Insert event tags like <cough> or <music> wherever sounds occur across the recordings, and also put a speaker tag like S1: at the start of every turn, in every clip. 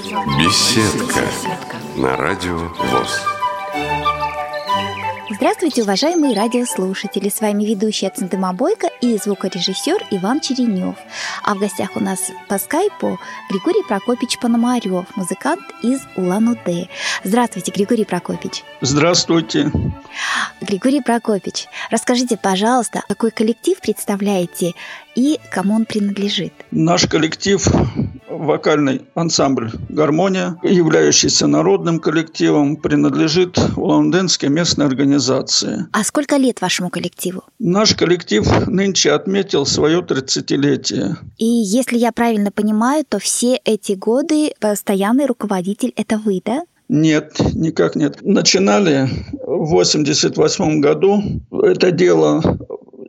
S1: Беседка на радио ВОЗ.
S2: Здравствуйте, уважаемые радиослушатели! С вами ведущая Центыма Бойко и звукорежиссер Иван Черенев. А в гостях у нас по скайпу Григорий Прокопич Пономарев, музыкант из Улан-Удэ. Здравствуйте, Григорий Прокопич.
S3: Здравствуйте.
S2: Григорий Прокопич, расскажите, пожалуйста, какой коллектив представляете и кому он принадлежит?
S3: Наш коллектив вокальный ансамбль «Гармония», являющийся народным коллективом, принадлежит Улан-Удэнской местной организации.
S2: А сколько лет вашему коллективу?
S3: Наш коллектив нынче отметил свое 30-летие.
S2: И если я правильно понимаю, то все эти годы постоянный руководитель – это вы, да?
S3: Нет, никак нет. Начинали в 88 году. Это дело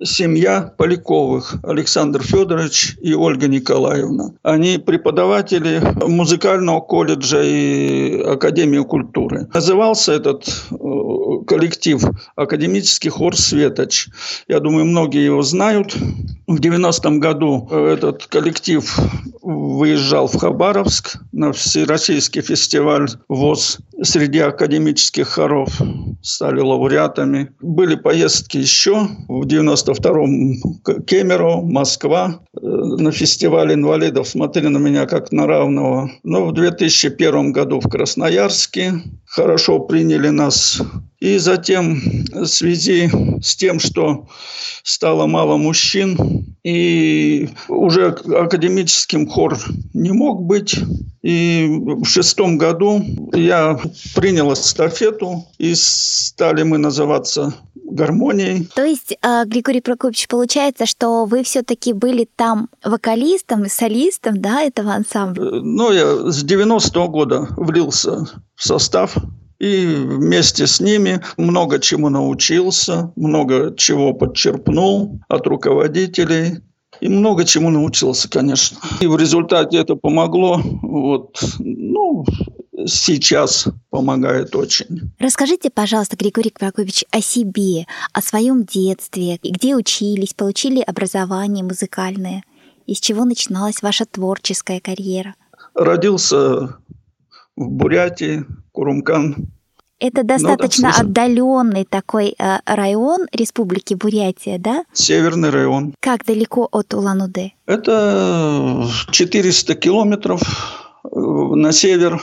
S3: семья Поляковых, Александр Федорович и Ольга Николаевна. Они преподаватели музыкального колледжа и Академии культуры. Назывался этот э, коллектив «Академический хор «Светоч». Я думаю, многие его знают. В 90-м году этот коллектив выезжал в Хабаровск на всероссийский фестиваль ВОЗ среди академических хоров. Стали лауреатами. Были поездки еще в 92-м Кемерово, Москва. Э, на фестивале инвалидов смотрели на меня как на равного. Но в 2001 году в Красноярске хорошо приняли нас и затем в связи с тем, что стало мало мужчин, и уже академическим хор не мог быть, и в шестом году я принял эстафету, и стали мы называться гармонией.
S2: То есть, а, Григорий Прокопьевич, получается, что вы все-таки были там вокалистом и солистом, да, этого ансамбля? Э,
S3: ну, я с 90-го года влился в состав и вместе с ними много чему научился, много чего подчерпнул от руководителей. И много чему научился, конечно. И в результате это помогло. Вот, ну, сейчас помогает очень.
S2: Расскажите, пожалуйста, Григорий Прокопьевич, о себе, о своем детстве, где учились, получили образование музыкальное, из чего начиналась ваша творческая карьера?
S3: Родился в Бурятии, Курумкан.
S2: Это достаточно ну, да, отдаленный такой э, район Республики Бурятия, да?
S3: Северный район.
S2: Как далеко от Улан-Удэ?
S3: Это 400 километров э, на север.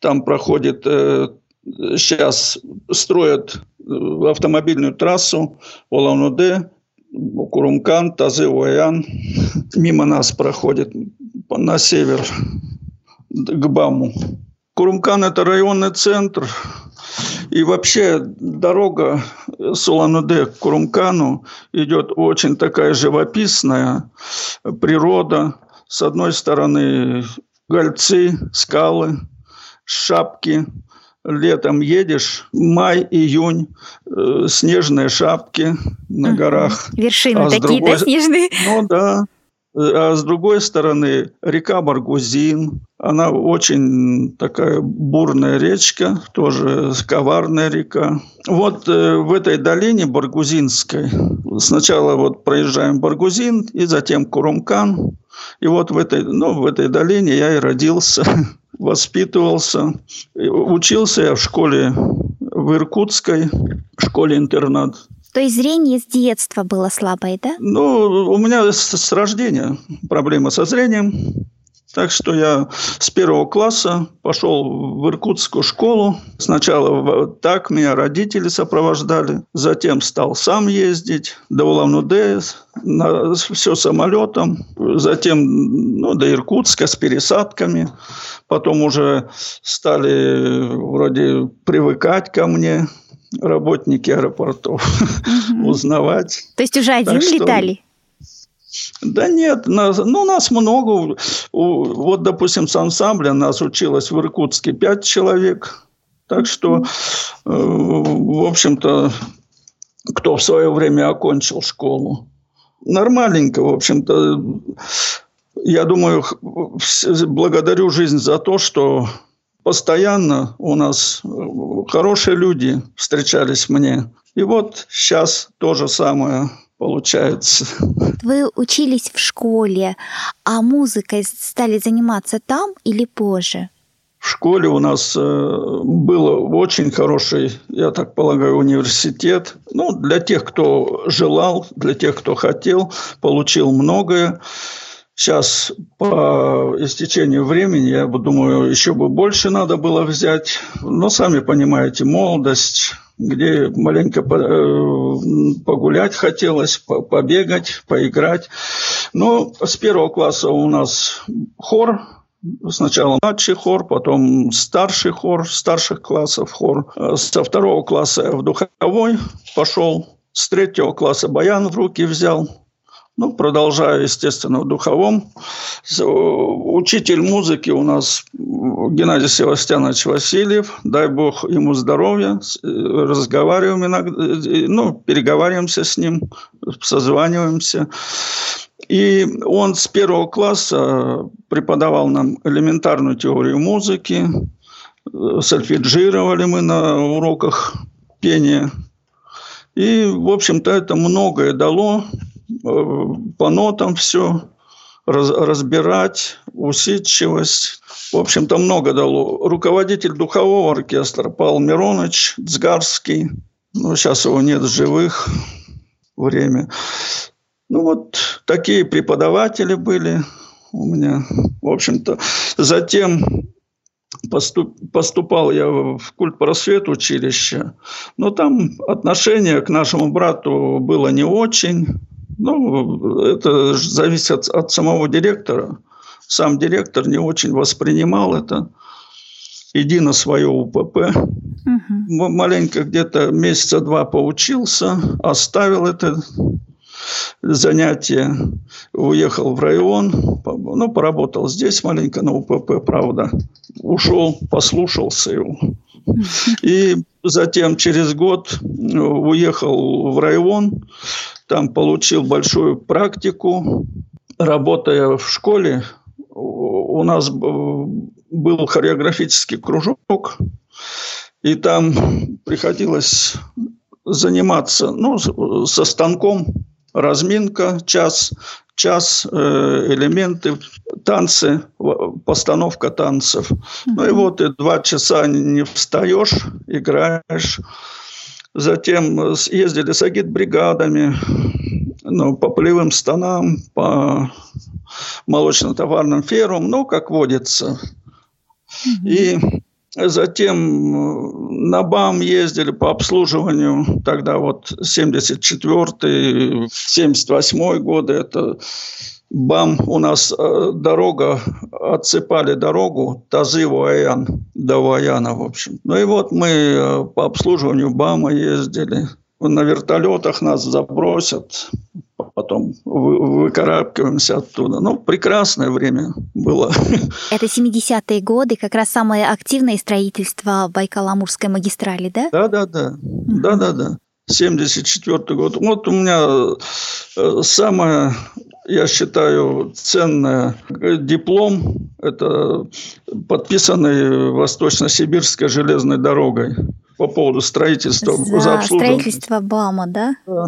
S3: Там проходит э, сейчас строят э, автомобильную трассу Улан-Удэ, Курумкан, Тазы-Уаян. Мимо нас проходит на север к Баму. Курумкан – это районный центр. И вообще дорога с Улан-Удэ к Курумкану идет очень такая живописная. Природа. С одной стороны гольцы, скалы, шапки. Летом едешь, май, июнь, э, снежные шапки на горах.
S2: Вершины а такие, другой... да, снежные?
S3: Ну да. А с другой стороны, река Баргузин, она очень такая бурная речка, тоже коварная река. Вот э, в этой долине Баргузинской, сначала вот проезжаем Баргузин, и затем Курумкан. И вот в этой, ну, в этой долине я и родился, <laughs> воспитывался. Учился я в школе в Иркутской, школе-интернат.
S2: То есть зрение с детства было слабое, да?
S3: Ну, у меня с, с рождения проблема со зрением. Так что я с первого класса пошел в Иркутскую школу. Сначала так меня родители сопровождали. Затем стал сам ездить до Улан-Удэ, на, все самолетом. Затем ну, до Иркутска с пересадками. Потом уже стали вроде привыкать ко мне работники аэропортов угу. узнавать.
S2: То есть уже один так летали?
S3: Да нет, нас, ну, нас много. Вот, допустим, с ансамбля нас училось в Иркутске пять человек. Так что, э, в общем-то, кто в свое время окончил школу. Нормальненько, в общем-то. Я думаю, благодарю жизнь за то, что постоянно у нас хорошие люди встречались мне. И вот сейчас то же самое. получается.
S2: Вы учились в школе, а музыкой стали заниматься там или позже?
S3: В школе у нас э, был очень хороший, я так полагаю, университет. Ну, для тех, кто желал, для тех, кто хотел, получил многое. Сейчас по истечению времени, я думаю, еще бы больше надо было взять. Но сами понимаете, молодость, где маленько э, погулять хотелось, побегать, поиграть. Но с первого класса у нас хор, Сначала младший хор, потом старший хор, старших классов хор. Со второго класса я в духовой пошел. С третьего класса баян в руки взял. Ну, продолжаю, естественно, в духовом. Учитель музыки у нас Геннадий Севастьянович Васильев. Дай бог ему здоровья. Разговариваем иногда, ну, переговариваемся с ним, созваниваемся. И он с первого класса преподавал нам элементарную теорию музыки. Сольфеджировали мы на уроках пения. И, в общем-то, это многое дало Э, по нотам все раз, разбирать, усидчивость. В общем-то, много дало. Руководитель духового оркестра Павел Миронович Цгарский. Ну, сейчас его нет в живых. Время. Ну, вот такие преподаватели были у меня. В общем-то, затем поступ, поступал я в культ просвет училище, но там отношение к нашему брату было не очень. Ну, это зависит от, от самого директора. Сам директор не очень воспринимал это. Иди на свое УПП. Угу. Маленько где-то месяца два поучился, оставил это занятие, уехал в район, ну, поработал здесь маленько на УПП, правда. Ушел, послушался его. И затем через год уехал в район, там получил большую практику. Работая в школе, у нас был хореографический кружок, и там приходилось заниматься ну, со станком, разминка, час, час э, элементы, танцы, постановка танцев. Ну и вот и два часа не встаешь, играешь. Затем съездили с агитбригадами, ну, по полевым станам, по молочно-товарным фермам, ну, как водится. И затем на БАМ ездили по обслуживанию, тогда вот 74-й, 78-й годы, это БАМ у нас э, дорога, отсыпали дорогу Тазы-Ваян, до Ваяна, в общем. Ну и вот мы э, по обслуживанию БАМа ездили. На вертолетах нас забросят, потом выкарабкиваемся оттуда. Ну, прекрасное время было. <laughs>
S2: Это 70-е годы, как раз самое активное строительство Байкал-Амурской магистрали, да?
S3: Да-да-да. Да-да-да. 74 год. Вот у меня э, самое я считаю, ценное. Диплом – это подписанный Восточно-Сибирской железной дорогой по поводу строительства.
S2: За, за строительство БАМа, да?
S3: Да.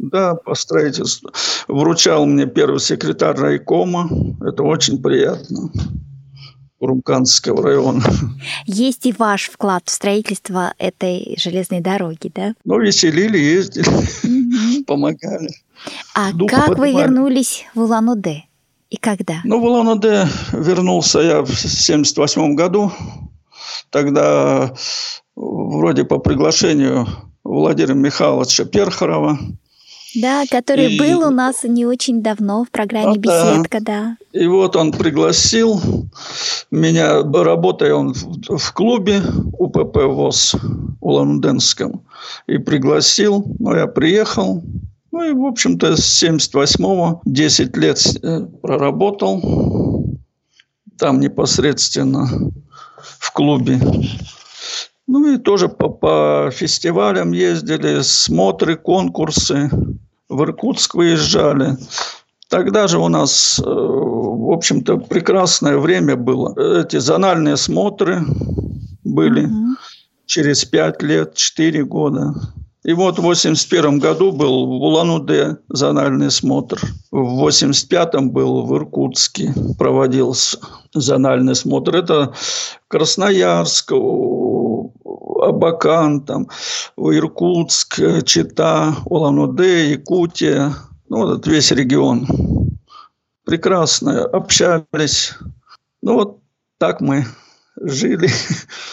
S3: Да, по строительству. Вручал мне первый секретарь райкома. Это очень приятно. Румканского района.
S2: Есть и ваш вклад в строительство этой железной дороги, да?
S3: Ну, веселили, ездили, помогали.
S2: А Дух как поднимали. вы вернулись в Улан-Удэ? И когда?
S3: Ну, в Улан-Удэ вернулся я в 78 году. Тогда вроде по приглашению Владимира Михайловича Перхарова.
S2: Да, который и... был у нас не очень давно в программе а, «Беседка», да.
S3: да. И вот он пригласил меня, работая он в, в клубе УПП ВОЗ Улан-Удэнском, и пригласил, ну, я приехал, ну и, в общем-то, с 78-го 10 лет э, проработал там непосредственно в клубе. Ну и тоже по, по фестивалям ездили, смотры, конкурсы. В Иркутск выезжали. Тогда же у нас, э, в общем-то, прекрасное время было. Эти зональные смотры были угу. через пять лет, четыре года. И вот в 81 году был в Улан-Удэ зональный смотр. В 85-м был в Иркутске проводился зональный смотр. Это Красноярск, Абакан, там, Иркутск, Чита, Улан-Удэ, Якутия. Ну, вот весь регион. Прекрасно общались. Ну, вот так мы жили.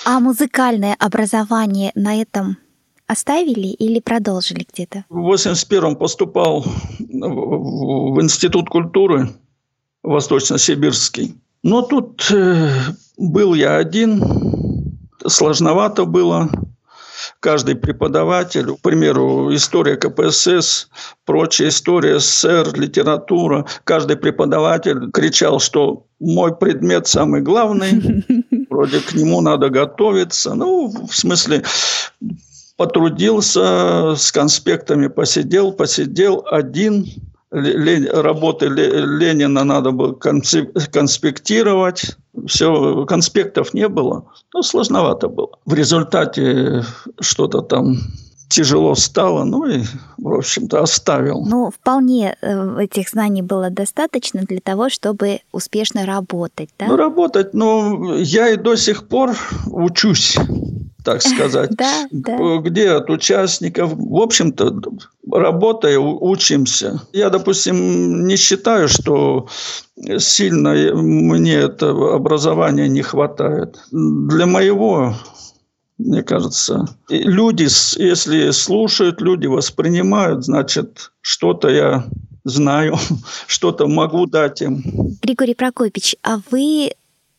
S2: А музыкальное образование на этом оставили или продолжили где-то?
S3: В 81-м поступал в Институт культуры Восточно-Сибирский. Но тут э, был я один, сложновато было. Каждый преподаватель, к примеру, история КПСС, прочая история СССР, литература, каждый преподаватель кричал, что мой предмет самый главный, <laughs> вроде к нему надо готовиться. Ну, в смысле, потрудился, с конспектами посидел, посидел один. Работы Ленина надо было конспектировать. Все, конспектов не было. Ну, сложновато было. В результате что-то там тяжело стало, ну и, в общем-то, оставил.
S2: Ну, вполне э, этих знаний было достаточно для того, чтобы успешно работать, да?
S3: Ну, работать, ну, я и до сих пор учусь так сказать.
S2: Да, да.
S3: Где от участников? В общем-то, работая, учимся. Я, допустим, не считаю, что сильно мне это образование не хватает. Для моего мне кажется. люди, если слушают, люди воспринимают, значит, что-то я знаю, <laughs> что-то могу дать им.
S2: Григорий Прокопьевич, а вы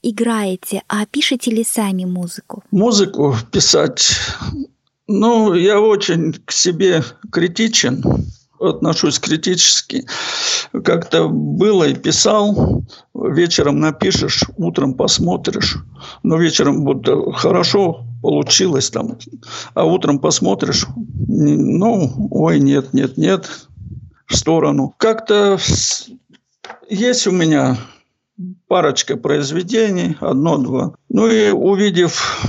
S2: играете, а пишете ли сами музыку?
S3: Музыку писать, ну, я очень к себе критичен, отношусь критически. Как-то было и писал, вечером напишешь, утром посмотришь. Но вечером будто хорошо получилось там, а утром посмотришь, ну, ой, нет, нет, нет, в сторону. Как-то есть у меня парочка произведений, одно-два. Ну и увидев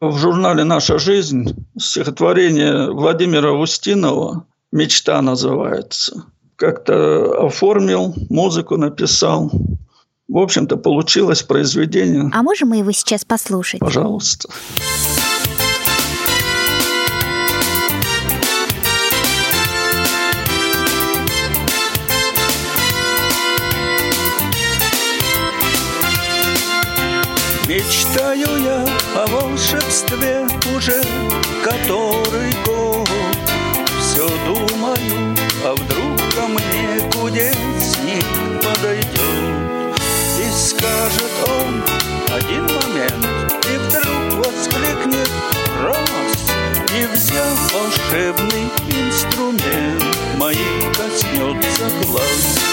S3: в журнале «Наша жизнь» стихотворение Владимира Устинова «Мечта» называется. Как-то оформил, музыку написал. В общем-то, получилось произведение.
S2: А можем мы его сейчас послушать?
S3: Пожалуйста.
S4: Мечтаю я о волшебстве уже который год. Все думаю, а вдруг ко мне кудесник подойдет И скажет он один момент И вдруг воскликнет раз! И взяв волшебный инструмент Моих коснется глаз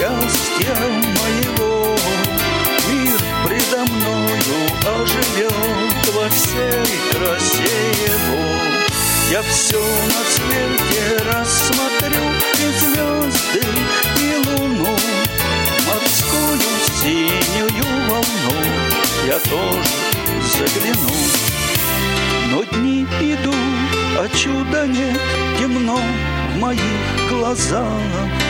S4: счастья моего. Мир предо мною оживет во всей красе его. Я все на свете рассмотрю и звезды, и луну, морскую синюю волну. Я тоже загляну. Но дни идут, а чуда нет, темно, в моих глазах.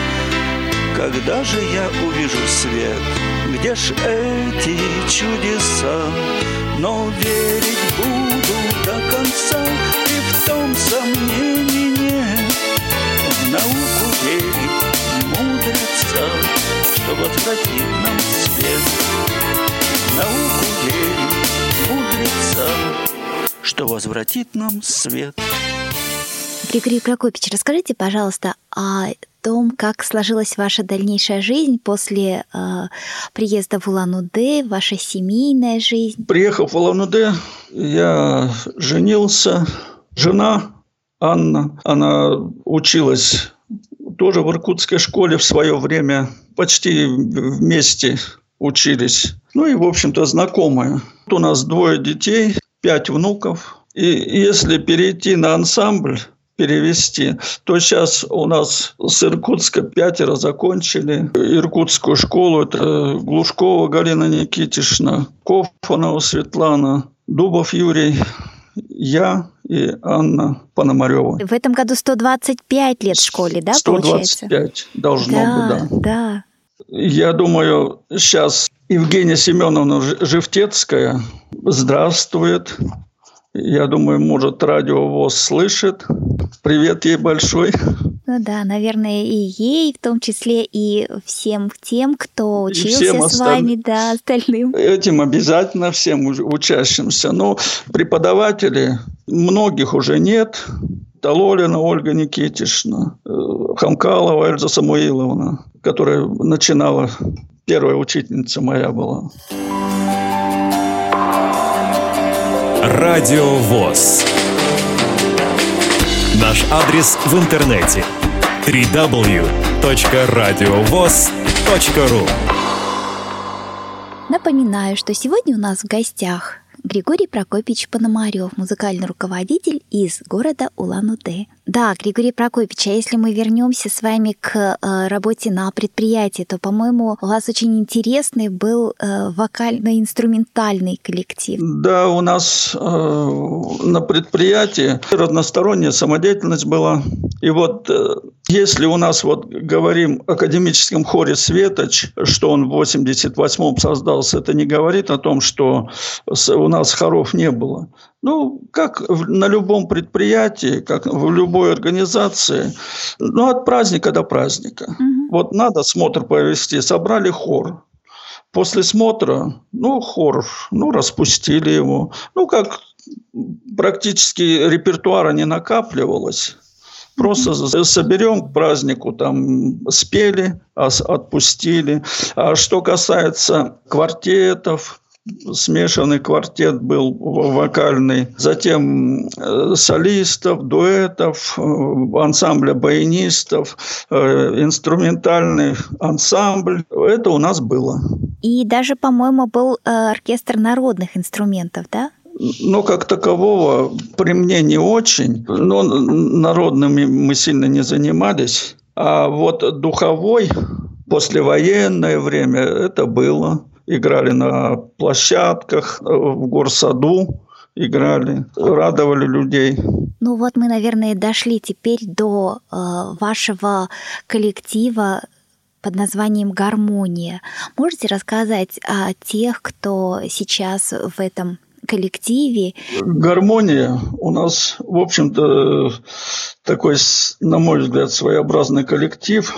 S4: Когда же я увижу свет, где ж эти чудеса? Но верить буду до конца, и в том сомнений нет. В науку верить мудреца, что возвратит нам свет. В науку верить мудреца, что возвратит нам свет.
S2: Григорий Прокопьевич, расскажите, пожалуйста, о том, как сложилась ваша дальнейшая жизнь после э, приезда в Улан-Удэ, ваша семейная жизнь.
S3: Приехав в Улан-Удэ, я женился. Жена Анна, она училась тоже в иркутской школе в свое время. Почти вместе учились. Ну и, в общем-то, знакомые. У нас двое детей, пять внуков. И если перейти на ансамбль, перевести, то сейчас у нас с Иркутска пятеро закончили иркутскую школу. Это Глушкова Галина Никитишна, Кофанова Светлана, Дубов Юрий, я и Анна Пономарева.
S2: В этом году 125 лет в школе, да,
S3: 125 получается? должно
S2: да,
S3: быть, да.
S2: Да,
S3: Я думаю, сейчас Евгения Семеновна Живтецкая здравствует. Я думаю, может, радио ВОЗ слышит. Привет ей большой.
S2: Ну да, наверное, и ей в том числе, и всем тем, кто учился с вами, да, остальным.
S3: Этим обязательно всем учащимся. Но преподаватели, многих уже нет. Тололина Ольга Никитишна, э, Хамкалова Эльза Самуиловна, которая начинала, первая учительница моя была.
S1: Радио ВОЗ. Наш адрес в интернете www.radiovoz.ru
S2: Напоминаю, что сегодня у нас в гостях Григорий Прокопьевич Пономарев, музыкальный руководитель из города Улан-Удэ. Да, Григорий Прокопьевич, а если мы вернемся с вами к э, работе на предприятии, то, по-моему, у вас очень интересный был э, вокально-инструментальный коллектив.
S3: Да, у нас э, на предприятии разносторонняя самодеятельность была. И вот если у нас, вот говорим, академическом хоре «Светоч», что он в 88-м создался, это не говорит о том, что у нас хоров не было. Ну, как на любом предприятии, как в любой организации, ну, от праздника до праздника. Угу. Вот надо смотр провести, собрали хор. После смотра, ну, хор, ну, распустили его. Ну, как практически репертуара не накапливалось. Просто соберем к празднику, там спели, отпустили. А что касается квартетов, смешанный квартет был вокальный, затем э, солистов, дуэтов, э, ансамбля баянистов, э, инструментальный ансамбль. Это у нас было.
S2: И даже, по-моему, был оркестр народных инструментов, да?
S3: Но как такового при мне не очень. Но народными мы сильно не занимались. А вот духовой послевоенное время это было играли на площадках, э, в горсаду играли, радовали людей.
S2: Ну вот мы, наверное, дошли теперь до э, вашего коллектива под названием «Гармония». Можете рассказать о тех, кто сейчас в этом коллективе?
S3: «Гармония» у нас, в общем-то, такой, на мой взгляд, своеобразный коллектив.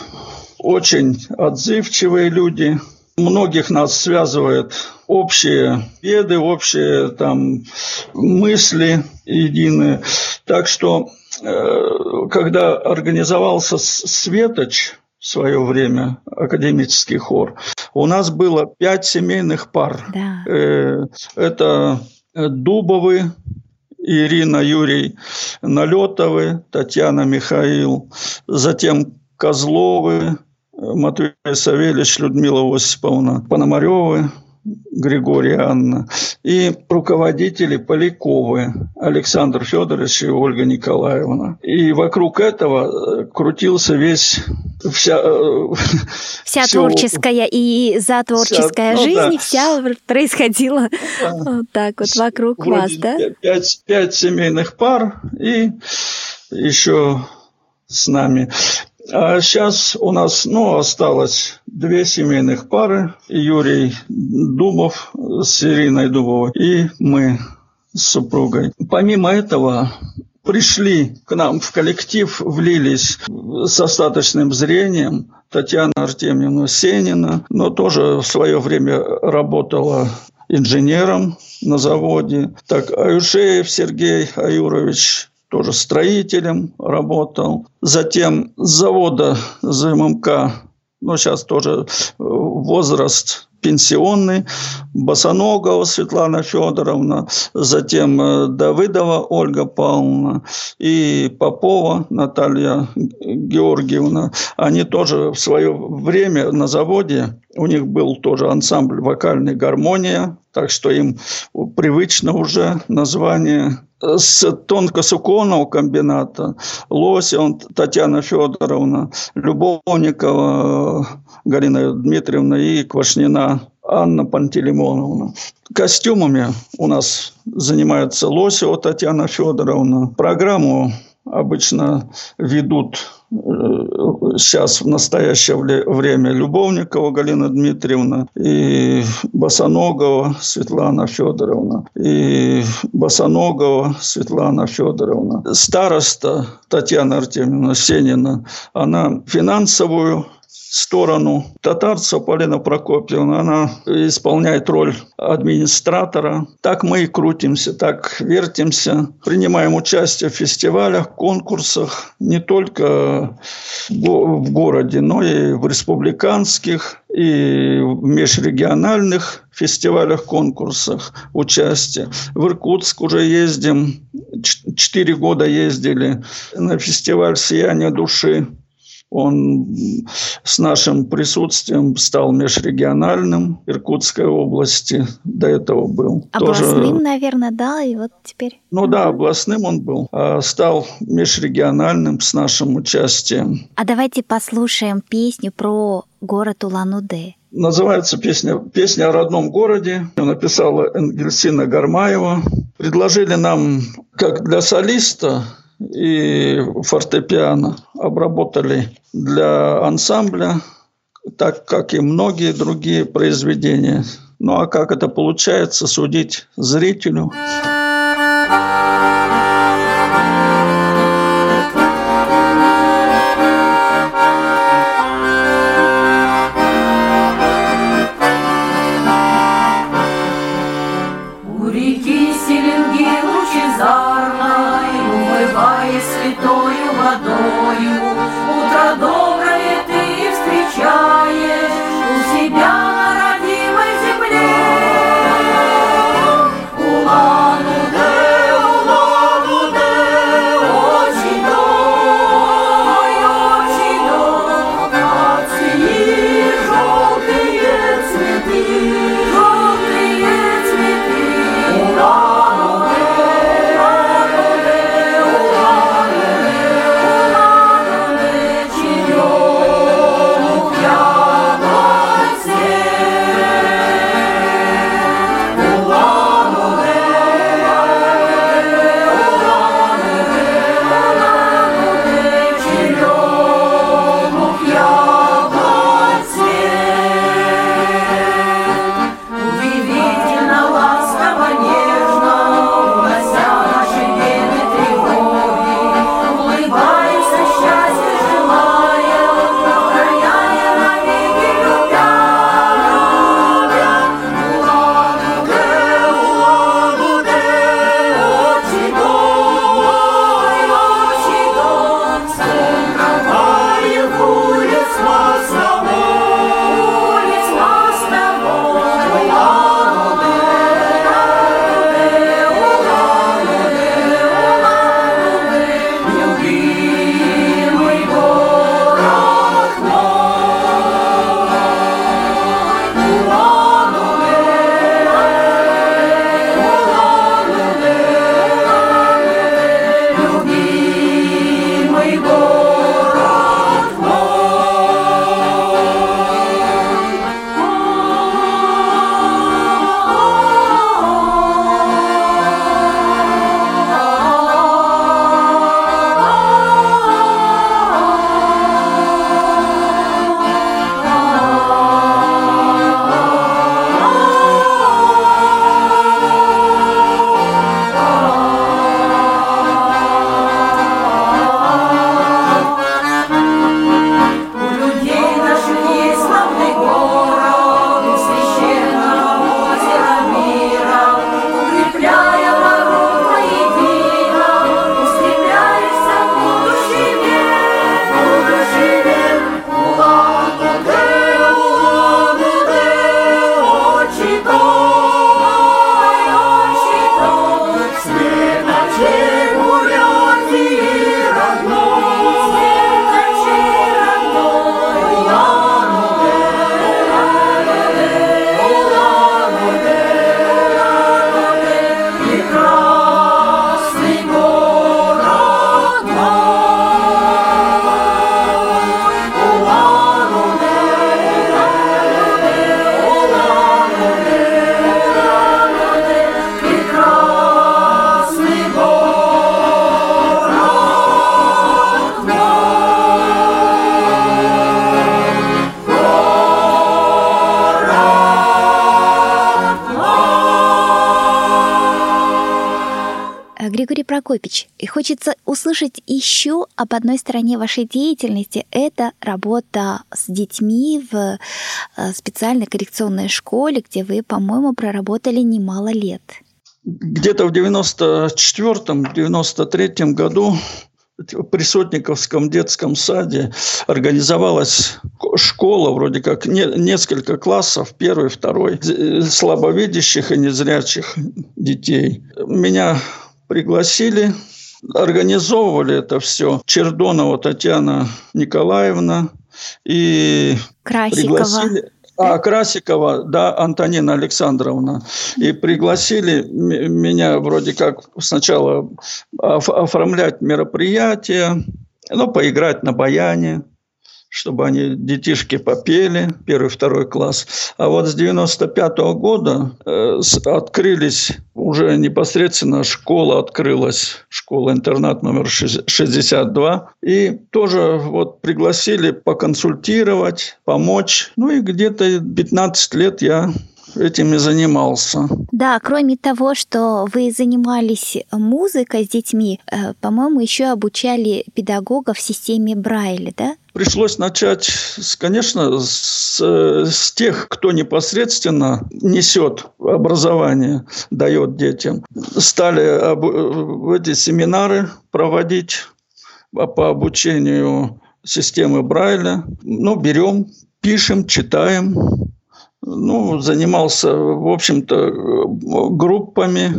S3: Очень отзывчивые люди – Многих нас связывает общие беды, общие там мысли единые. Так что, э, когда организовался Светоч в свое время, академический хор, у нас было пять семейных пар.
S2: Да.
S3: Э, это Дубовы, Ирина, Юрий Налетовы, Татьяна, Михаил, затем Козловы, Матвей Савельевич, Людмила Осиповна Пономаревы, Григорий Анна, и руководители Поляковы Александр Федорович и Ольга Николаевна. И вокруг этого э, крутился весь вся,
S2: э, <laughs> вся все, творческая и за творческая вся, ну, жизнь, да. вся происходила да. вот так вот вокруг Вроде вас, да?
S3: Пять, пять семейных пар и еще с нами. А сейчас у нас, ну, осталось две семейных пары. Юрий Дубов с Ириной Дубовой и мы с супругой. Помимо этого, пришли к нам в коллектив, влились с остаточным зрением Татьяна Артемьевна Сенина, но тоже в свое время работала инженером на заводе. Так, Аюшеев Сергей Аюрович тоже строителем работал. Затем с завода ЗММК, ну, сейчас тоже э, возраст пенсионный, Босоногова Светлана Федоровна, затем э, Давыдова Ольга Павловна и Попова Наталья Георгиевна. Они тоже в свое время на заводе, у них был тоже ансамбль вокальной гармония, так что им привычно уже название с тонкосуконного комбината Лосион Татьяна Федоровна, Любовникова Галина Дмитриевна и Квашнина Анна Пантелеймоновна. Костюмами у нас занимается Лосева Татьяна Федоровна. Программу обычно ведут сейчас в настоящее время Любовникова Галина Дмитриевна и Босоногова Светлана Федоровна и Босоногова Светлана Федоровна. Староста Татьяна Артемьевна Сенина, она финансовую сторону татарца Полина Прокопьевна. Она исполняет роль администратора. Так мы и крутимся, так вертимся. Принимаем участие в фестивалях, конкурсах не только в городе, но и в республиканских и в межрегиональных фестивалях, конкурсах участие. В Иркутск уже ездим, четыре года ездили на фестиваль «Сияние души» Он с нашим присутствием стал межрегиональным Иркутской области. До этого был.
S2: Областным, тоже... наверное, да, и вот теперь...
S3: Ну да, областным он был. А стал межрегиональным с нашим участием.
S2: А давайте послушаем песню про город Улан-Удэ.
S3: Называется песня «Песня о родном городе». Написала Энгельсина Гармаева. Предложили нам, как для солиста, и фортепиано обработали для ансамбля, так как и многие другие произведения. Ну а как это получается, судить зрителю.
S2: Прокопич, и хочется услышать еще об одной стороне вашей деятельности. Это работа с детьми в э, специальной коррекционной школе, где вы, по-моему, проработали немало лет.
S3: Где-то в 94-93 году при Сотниковском детском саде организовалась школа, вроде как не, несколько классов, первый, второй, слабовидящих и незрячих детей. Меня пригласили, организовывали это все Чердонова Татьяна Николаевна и
S2: Красикова. пригласили
S3: а, Красикова, да, Антонина Александровна. И пригласили меня вроде как сначала оформлять мероприятие, ну, поиграть на баяне чтобы они, детишки, попели, первый, второй класс. А вот с 95 -го года э, открылись, уже непосредственно школа открылась, школа-интернат номер 62. И тоже вот пригласили поконсультировать, помочь. Ну и где-то 15 лет я этим и занимался.
S2: Да, кроме того, что вы занимались музыкой с детьми, э, по-моему, еще обучали педагогов в системе Брайля, да?
S3: Пришлось начать, конечно, с, с тех, кто непосредственно несет образование, дает детям. Стали об, эти семинары проводить по обучению системы Брайля. Ну, берем, пишем, читаем, ну, занимался, в общем-то, группами,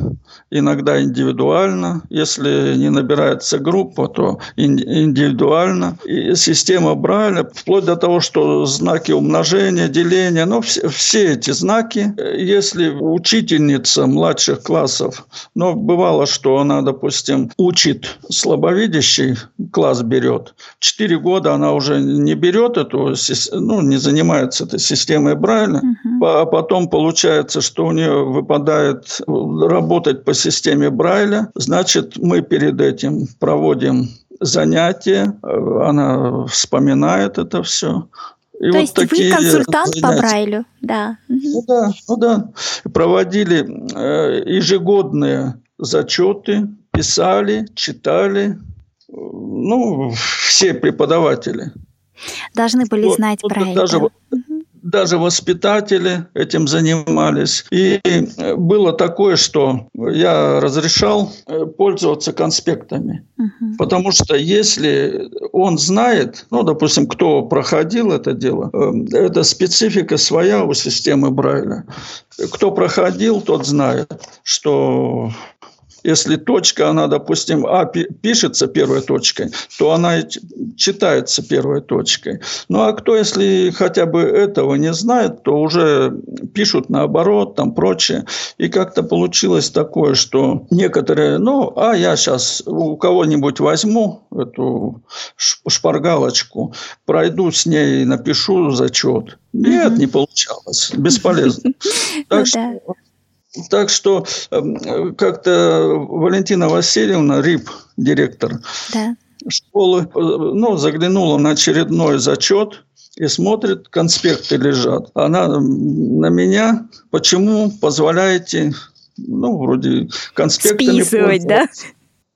S3: иногда индивидуально. Если не набирается группа, то индивидуально. И система Брайля, вплоть до того, что знаки умножения, деления, ну, все, все эти знаки, если учительница младших классов, но бывало, что она, допустим, учит слабовидящий, класс берет, четыре года она уже не берет эту, ну, не занимается этой системой Брайля, а потом получается, что у нее выпадает работать по системе Брайля. Значит, мы перед этим проводим занятия, она вспоминает это все.
S2: И То вот есть такие вы консультант занятия. по Брайлю, да.
S3: Ну да, ну да. Проводили э, ежегодные зачеты, писали, читали. Ну, все преподаватели.
S2: Должны были вот, знать вот, Брайль.
S3: Даже, да даже воспитатели этим занимались. И э, было такое, что я разрешал э, пользоваться конспектами. Угу. Потому что если он знает, ну, допустим, кто проходил это дело, э, это специфика своя у системы Брайля. Кто проходил, тот знает, что если точка, она, допустим, А пишется первой точкой, то она читается первой точкой. Ну а кто, если хотя бы этого не знает, то уже пишут наоборот, там прочее. И как-то получилось такое, что некоторые, ну, а я сейчас у кого-нибудь возьму эту шпаргалочку, пройду с ней, напишу зачет. Нет, не получалось. Бесполезно. <laughs> Так ну что так что эм, как-то Валентина Васильевна, РИП, директор да. школы, э, ну, заглянула на очередной зачет и смотрит, конспекты лежат. Она на меня, почему позволяете, ну, вроде конспектами
S2: Списывать, да?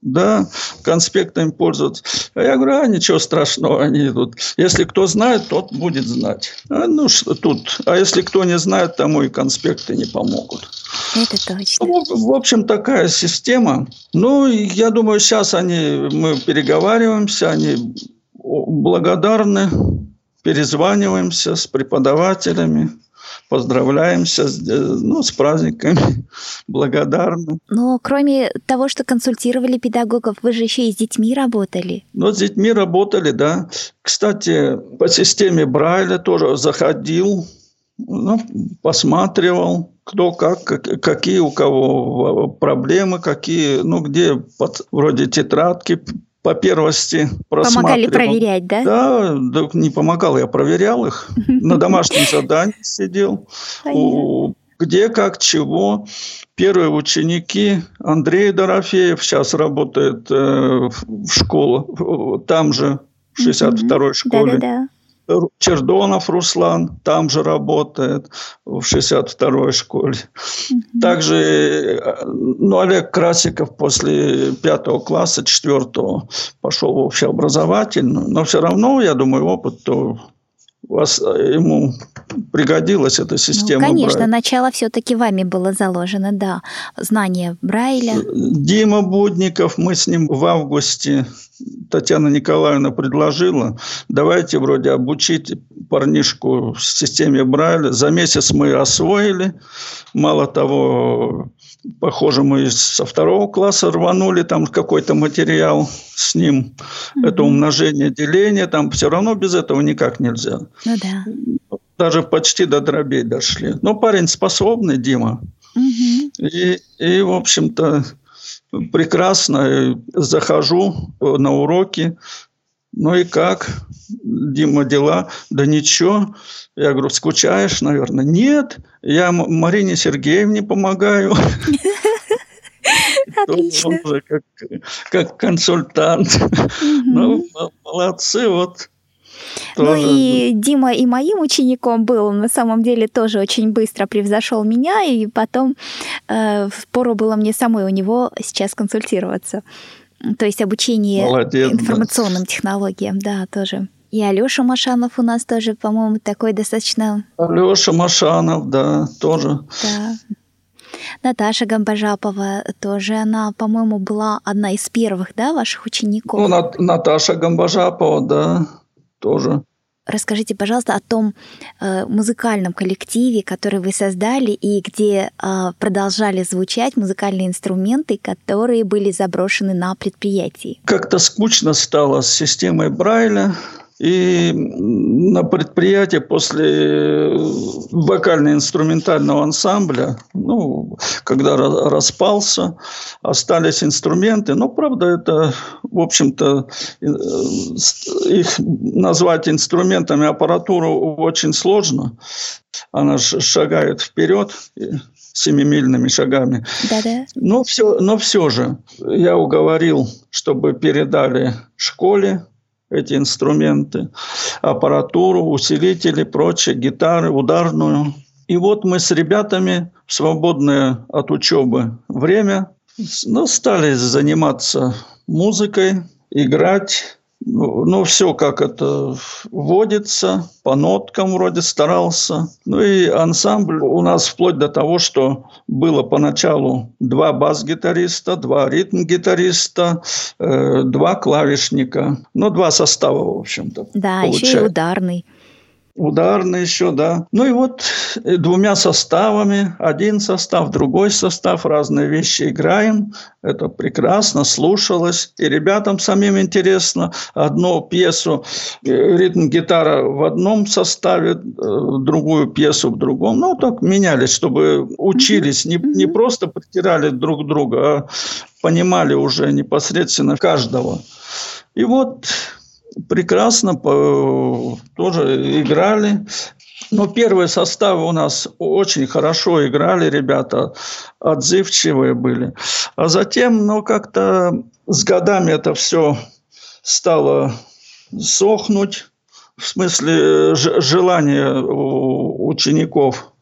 S3: Да, конспектами пользоваться. А я говорю, а ничего страшного, они тут. Если кто знает, тот будет знать. А, ну что тут. А если кто не знает, тому и конспекты не помогут.
S2: Это точно.
S3: Ну, в общем, такая система. Ну, я думаю, сейчас они, мы переговариваемся, они благодарны, перезваниваемся с преподавателями поздравляемся с, э, ну, с праздниками, <laughs> благодарны.
S2: Но кроме того, что консультировали педагогов, вы же еще и с детьми работали.
S3: Ну, с детьми работали, да. Кстати, по системе Брайля тоже заходил, ну, посматривал, кто как, какие у кого проблемы, какие, ну, где под, вроде тетрадки по первости
S2: Помогали проверять, да?
S3: Да, да, не помогал, я проверял их. <laughs> На домашнем задании сидел. Где, как, чего. Первые ученики Андрей Дорофеев сейчас работает э, в школе, там же, в 62-й школе. Да-да-да. Чердонов Руслан там же работает в 62-й школе. Также ну, Олег Красиков после пятого класса, четвертого пошел в общеобразовательную, но все равно, я думаю, опыт то вас, э, ему пригодилась эта ну, система.
S2: Ну, конечно, Брайля. начало все-таки вами было заложено, да, знание Брайля.
S3: Дима Будников, мы с ним в августе, Татьяна Николаевна предложила, давайте вроде обучить парнишку в системе Брайля. За месяц мы освоили, мало того, Похоже, мы со второго класса рванули там какой-то материал с ним. Mm-hmm. Это умножение, деление. Там все равно без этого никак нельзя.
S2: Ну да.
S3: Даже почти до дробей дошли. Но парень способный, Дима. Mm-hmm. И, и, в общем-то, прекрасно захожу на уроки. Ну и как, Дима, дела? Да ничего. Я говорю, скучаешь, наверное? Нет, я Марине Сергеевне помогаю. <laughs>
S2: Отлично.
S3: Как, как консультант. Ну, молодцы, вот.
S2: Ну и Дима и моим учеником был, на самом деле тоже очень быстро превзошел меня, и потом э, пору было мне самой у него сейчас консультироваться. То есть обучение Молодец, информационным да. технологиям, да, тоже. И Алёша Машанов у нас тоже, по-моему, такой достаточно...
S3: Алёша Машанов, да, тоже.
S2: Да. Наташа Гамбажапова тоже, она, по-моему, была одна из первых, да, ваших учеников?
S3: Ну, Нат- Наташа Гамбажапова, да, тоже.
S2: Расскажите, пожалуйста, о том э, музыкальном коллективе, который вы создали и где э, продолжали звучать музыкальные инструменты, которые были заброшены на предприятии.
S3: Как-то скучно стало с системой Брайля. И на предприятии после вокально-инструментального ансамбля, ну, когда распался, остались инструменты. Но, правда, это, в общем-то, э, их назвать инструментами аппаратуру очень сложно. Она шагает вперед семимильными шагами.
S2: Да-да.
S3: Но все, но все же я уговорил, чтобы передали школе эти инструменты, аппаратуру, усилители, прочее, гитары, ударную. И вот мы с ребятами в свободное от учебы время ну, стали заниматься музыкой, играть, ну, ну, все как это вводится, по ноткам вроде старался. Ну и ансамбль у нас вплоть до того, что было поначалу два бас-гитариста, два ритм-гитариста, э, два клавишника. Ну, два состава, в общем-то.
S2: Да, получается. еще и ударный
S3: ударный еще, да. Ну и вот э, двумя составами, один состав, другой состав, разные вещи играем. Это прекрасно, слушалось. И ребятам самим интересно. Одну пьесу, э, ритм-гитара в одном составе, э, другую пьесу в другом. Ну, так менялись, чтобы учились, не, не просто подтирали друг друга, а понимали уже непосредственно каждого. И вот прекрасно тоже играли. Но первые составы у нас очень хорошо играли, ребята отзывчивые были. А затем, ну, как-то с годами это все стало сохнуть. В смысле, желание учеников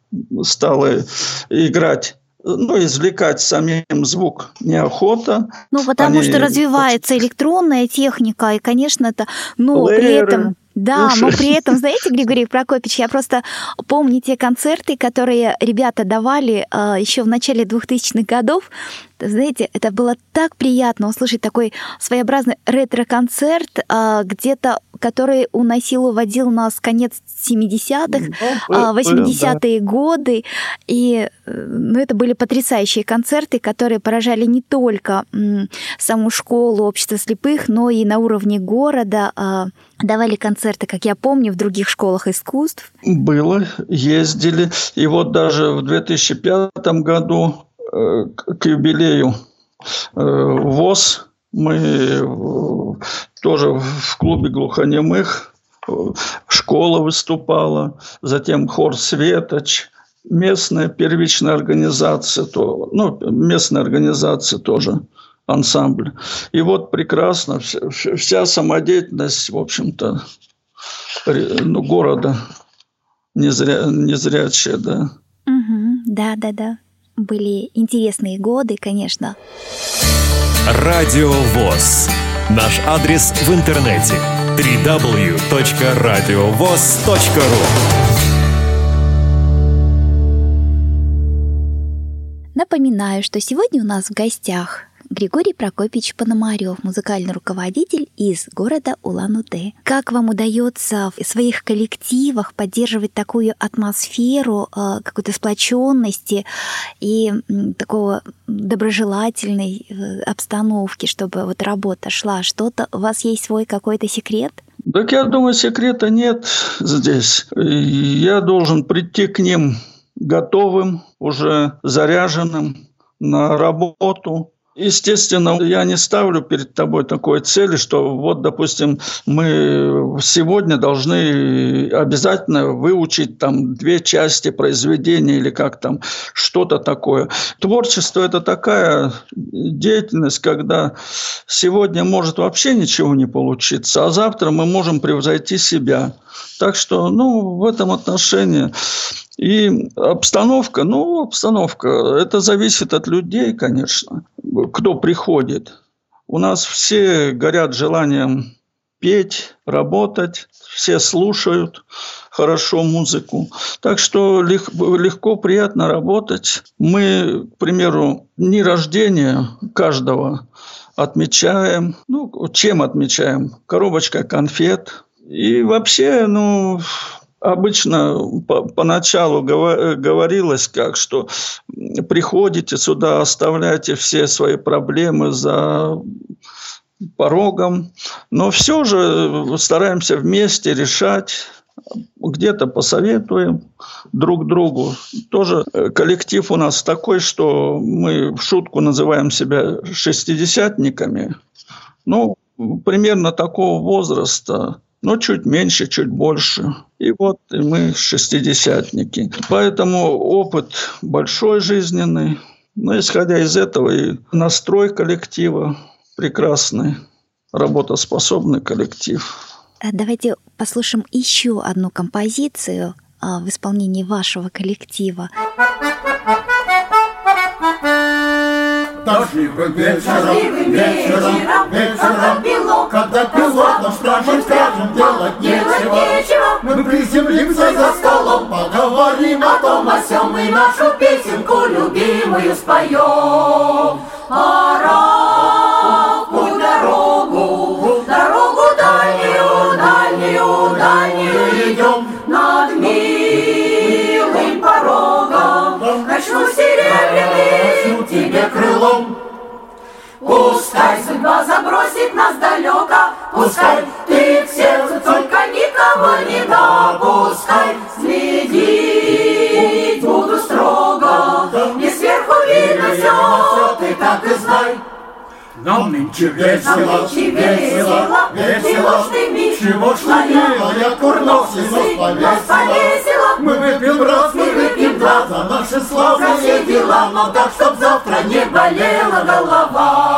S3: стало играть ну, извлекать самим звук неохота.
S2: Ну, потому Они... что развивается электронная техника, и, конечно, это, но Плееры. при этом да, Уши. но <laughs> при этом, знаете, Григорий Прокопьевич, я просто помню те концерты, которые ребята давали э, еще в начале 2000-х годов. Знаете, это было так приятно услышать такой своеобразный ретро-концерт, э, где-то, который уносил, уводил нас конец 70-х, ну, 80-е да. годы. И э, ну, это были потрясающие концерты, которые поражали не только саму школу общества слепых, но и на уровне города. Э, давали концерты, как я помню, в других школах искусств?
S3: Было, ездили. И вот даже в 2005 году к юбилею э, ВОЗ мы э, тоже в клубе глухонемых школа выступала, затем хор «Светоч», местная первичная организация, то, ну, местная организация тоже ансамбль. И вот прекрасно, вся, самодеятельность, в общем-то, ну, города незря, незрячие, да.
S2: Угу, да, да, да. Были интересные годы, конечно.
S1: Радио ВОЗ. Наш адрес в интернете www.radiovoz.ru
S2: Напоминаю, что сегодня у нас в гостях Григорий Прокопьевич Пономарев, музыкальный руководитель из города Улан-Удэ. Как вам удается в своих коллективах поддерживать такую атмосферу э, какой-то сплоченности и такого доброжелательной э, обстановки, чтобы вот работа шла? Что-то у вас есть свой какой-то секрет?
S3: Так я думаю, секрета нет здесь. Я должен прийти к ним готовым, уже заряженным на работу. Естественно, я не ставлю перед тобой такой цели, что вот, допустим, мы сегодня должны обязательно выучить там две части произведения или как там, что-то такое. Творчество – это такая деятельность, когда сегодня может вообще ничего не получиться, а завтра мы можем превзойти себя. Так что, ну, в этом отношении и обстановка, ну, обстановка, это зависит от людей, конечно, кто приходит. У нас все горят желанием петь, работать, все слушают хорошо музыку. Так что легко, легко, приятно работать. Мы, к примеру, дни рождения каждого отмечаем. Ну, чем отмечаем? Коробочка конфет. И вообще, ну, обычно по, поначалу говорилось как, что приходите сюда, оставляйте все свои проблемы за порогом, но все же стараемся вместе решать, где-то посоветуем друг другу. Тоже коллектив у нас такой, что мы в шутку называем себя шестидесятниками. Ну, примерно такого возраста ну, чуть меньше, чуть больше. И вот и мы шестидесятники. Поэтому опыт большой жизненный. Но исходя из этого и настрой коллектива прекрасный, работоспособный коллектив.
S2: Э, давайте послушаем еще одну композицию а, в исполнении вашего коллектива.
S5: Дождливым вечером, вечером, вечером, белок, когда пилотом стражем скажем, делать нечего. Мы приземлимся за столом, поговорим о том, о сём, и нашу песенку любимую споем. Пора Пускай судьба забросит нас далеко, Пускай ты к сердцу только никого не допускай. Следить буду строго, не сверху видно все, ты так и знай.
S6: Нам нынче весело,
S5: нынче весело,
S6: весело, чего ж я курносый, нас повесело. Мы выпьем раз, мы выпьем два за наши славные
S5: дела, но так, чтоб завтра не болела голова.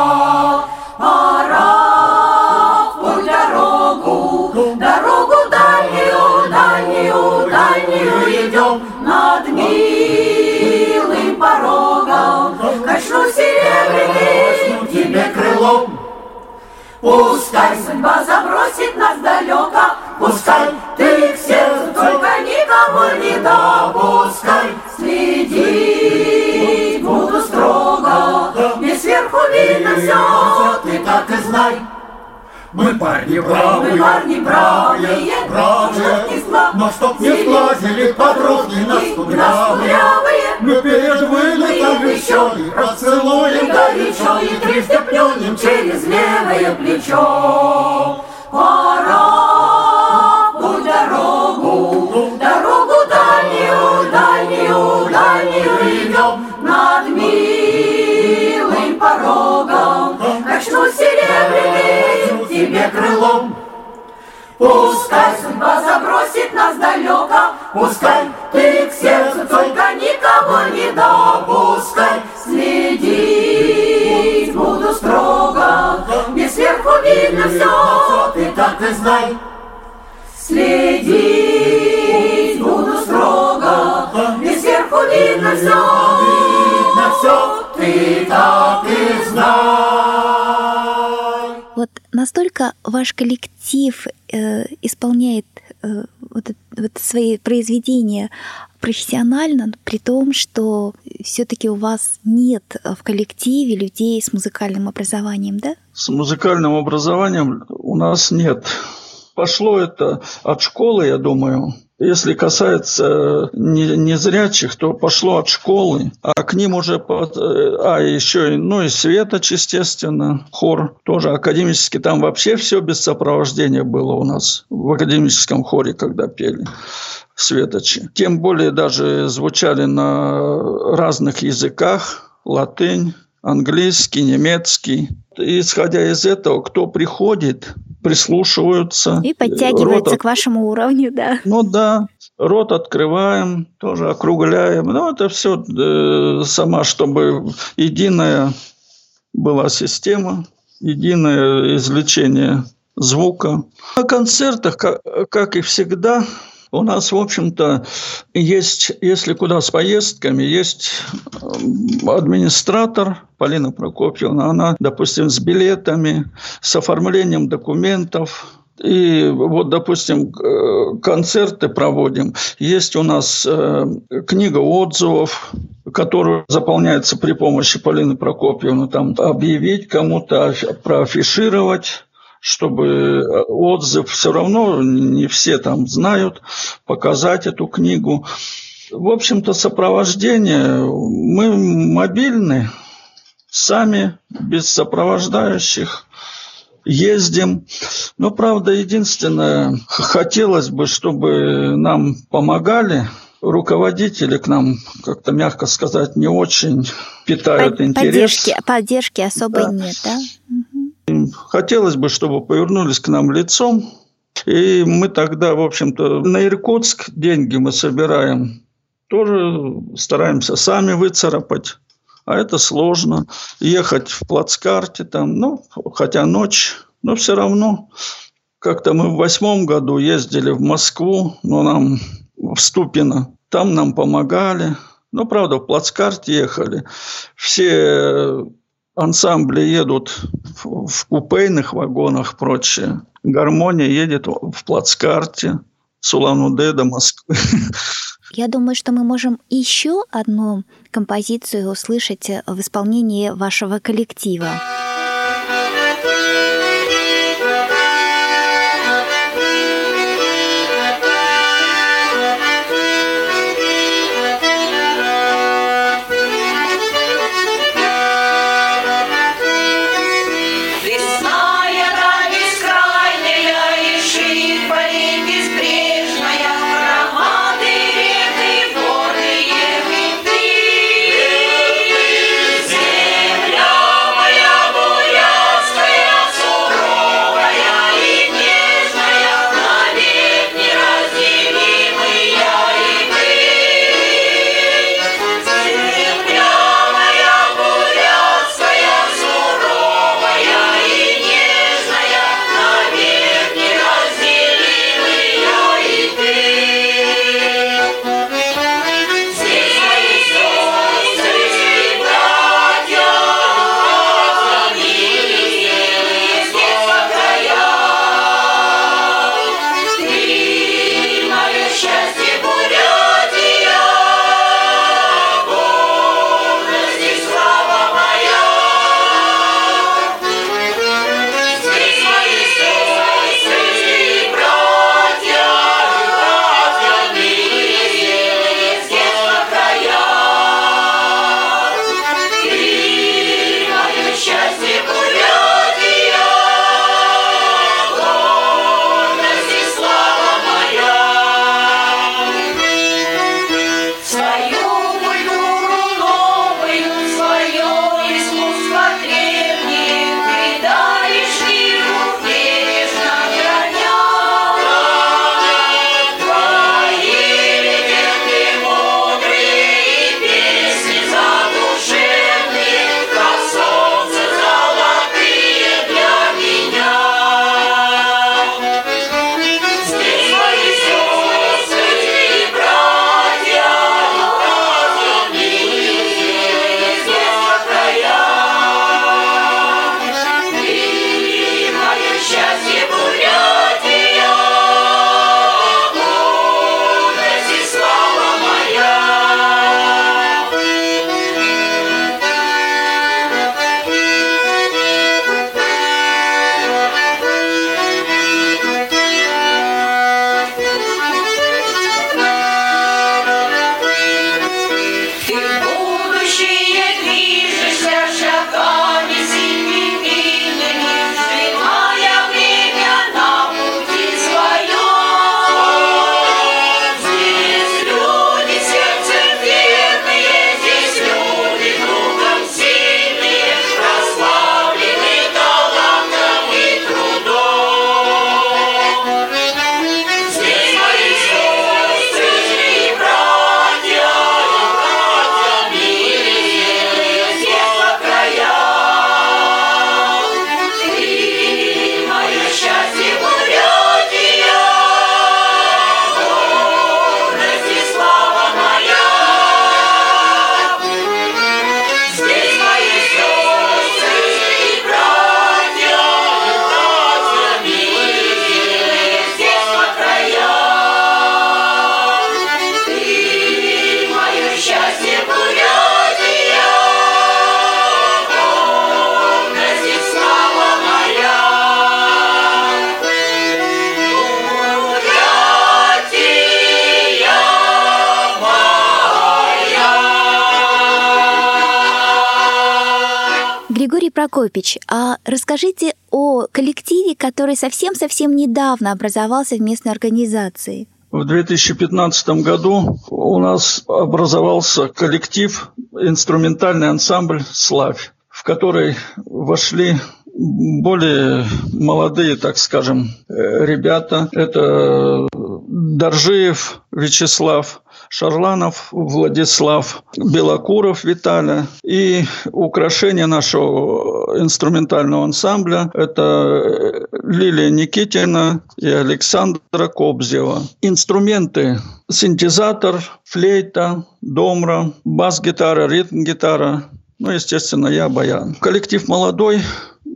S5: Пускай судьба забросит нас далеко, Пускай ты к сердцу только никого не допускай. Следить буду строго, не сверху видно все, ты так и знай.
S6: Мы парни бравые,
S5: Мы парни бравые,
S6: бравые, но чтоб не сглазили подруги нас кудрявые, мы перед вылетом еще и поцелуем
S5: горячо и трижды плюнем через левое плечо. Пора Пускай судьба забросит нас далеко, пускай ты к сердцу только никого не допускай. Следить буду строго, мне сверху видно все, ты так и знай. Следить буду строго, мне сверху видно
S6: все, видно все, ты так и знай.
S2: Вот настолько ваш коллектив э, исполняет э, вот, вот свои произведения профессионально, при том, что все-таки у вас нет в коллективе людей с музыкальным образованием, да?
S3: С музыкальным образованием у нас нет. Пошло это от школы, я думаю. Если касается незрячих, то пошло от школы, а к ним уже, под, а еще, ну и Светоч, естественно, хор тоже академический, там вообще все без сопровождения было у нас в академическом хоре, когда пели светочи. Тем более даже звучали на разных языках, латынь, английский, немецкий. Исходя из этого, кто приходит, прислушиваются.
S2: И подтягиваются рот к вашему уровню, да.
S3: Ну да, рот открываем, тоже округляем. Ну, это все э, сама, чтобы единая была система, единое извлечение звука. На концертах, как, как и всегда, у нас, в общем-то, есть, если куда с поездками, есть эм, администратор Полина Прокопьевна, она, допустим, с билетами, с оформлением документов, и вот, допустим, э, концерты проводим. Есть у нас э, книга отзывов, которая заполняется при помощи Полины Прокопьевны. Там объявить кому-то, проафишировать чтобы э, отзыв все равно не все там знают, показать эту книгу. В общем-то, сопровождение, мы мобильны, сами, без сопровождающих, ездим. Но, правда, единственное, хотелось бы, чтобы нам помогали, руководители к нам, как-то мягко сказать, не очень питают Под, интерес.
S2: Поддержки, поддержки особой да. нет, да?
S3: Хотелось бы, чтобы повернулись к нам лицом. И мы тогда, в общем-то, на Иркутск деньги мы собираем. Тоже стараемся сами выцарапать. А это сложно. Ехать в плацкарте там, ну, хотя ночь, но все равно. Как-то мы в восьмом году ездили в Москву, но нам в Ступино. Там нам помогали. Ну, правда, в плацкарте ехали. Все ансамбли едут в купейных вагонах прочее. Гармония едет в плацкарте с Улан-Удэ до Москвы. <laughs>
S2: Я думаю, что мы можем еще одну композицию услышать в исполнении вашего коллектива. Прокопич, а расскажите о коллективе, который совсем-совсем недавно образовался в местной организации.
S3: В 2015 году у нас образовался коллектив, инструментальный ансамбль «Славь», в который вошли более молодые, так скажем, э, ребята. Это Доржиев Вячеслав, Шарланов Владислав, Белокуров Виталий. И украшение нашего инструментального ансамбля – это Лилия Никитина и Александра Кобзева. Инструменты – синтезатор, флейта, домра, бас-гитара, ритм-гитара, ну, естественно, я баян. Коллектив молодой,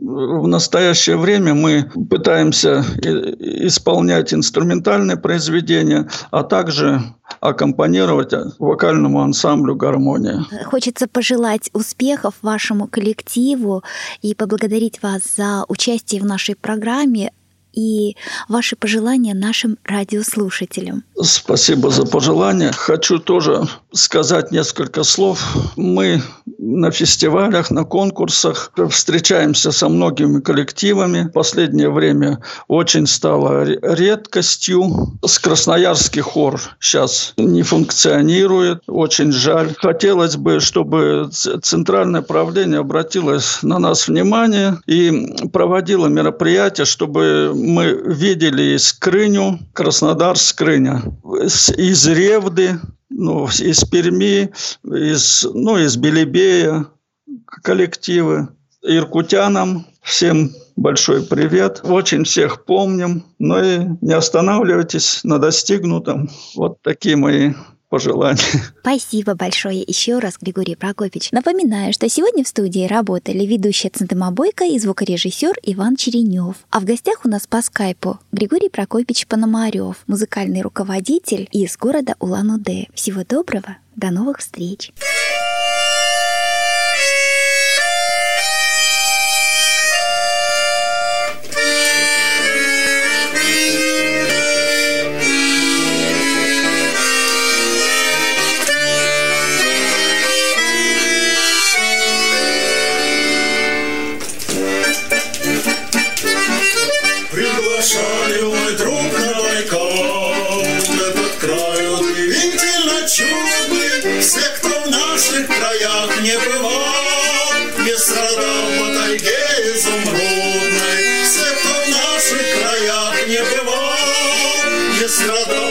S3: в настоящее время мы пытаемся исполнять инструментальные произведения, а также аккомпанировать вокальному ансамблю «Гармония».
S2: Хочется пожелать успехов вашему коллективу и поблагодарить вас за участие в нашей программе и ваши пожелания нашим радиослушателям.
S3: Спасибо за пожелания. Хочу тоже сказать несколько слов. Мы на фестивалях, на конкурсах встречаемся со многими коллективами. В последнее время очень стало редкостью. С Красноярский хор сейчас не функционирует. Очень жаль. Хотелось бы, чтобы Центральное правление обратилось на нас внимание и проводило мероприятия, чтобы мы видели Скрыню, Краснодар Скрыня, из Ревды, ну, из Перми, из, ну, из Белебея, коллективы, иркутянам. Всем большой привет. Очень всех помним. Ну и не останавливайтесь на достигнутом. Вот такие мои пожелания.
S2: Спасибо большое еще раз, Григорий Прокопич. Напоминаю, что сегодня в студии работали ведущая Центомобойка и звукорежиссер Иван Черенев. А в гостях у нас по скайпу Григорий Прокопич Пономарев, музыкальный руководитель из города Улан-Удэ. Всего доброго, до новых встреч!
S7: Sure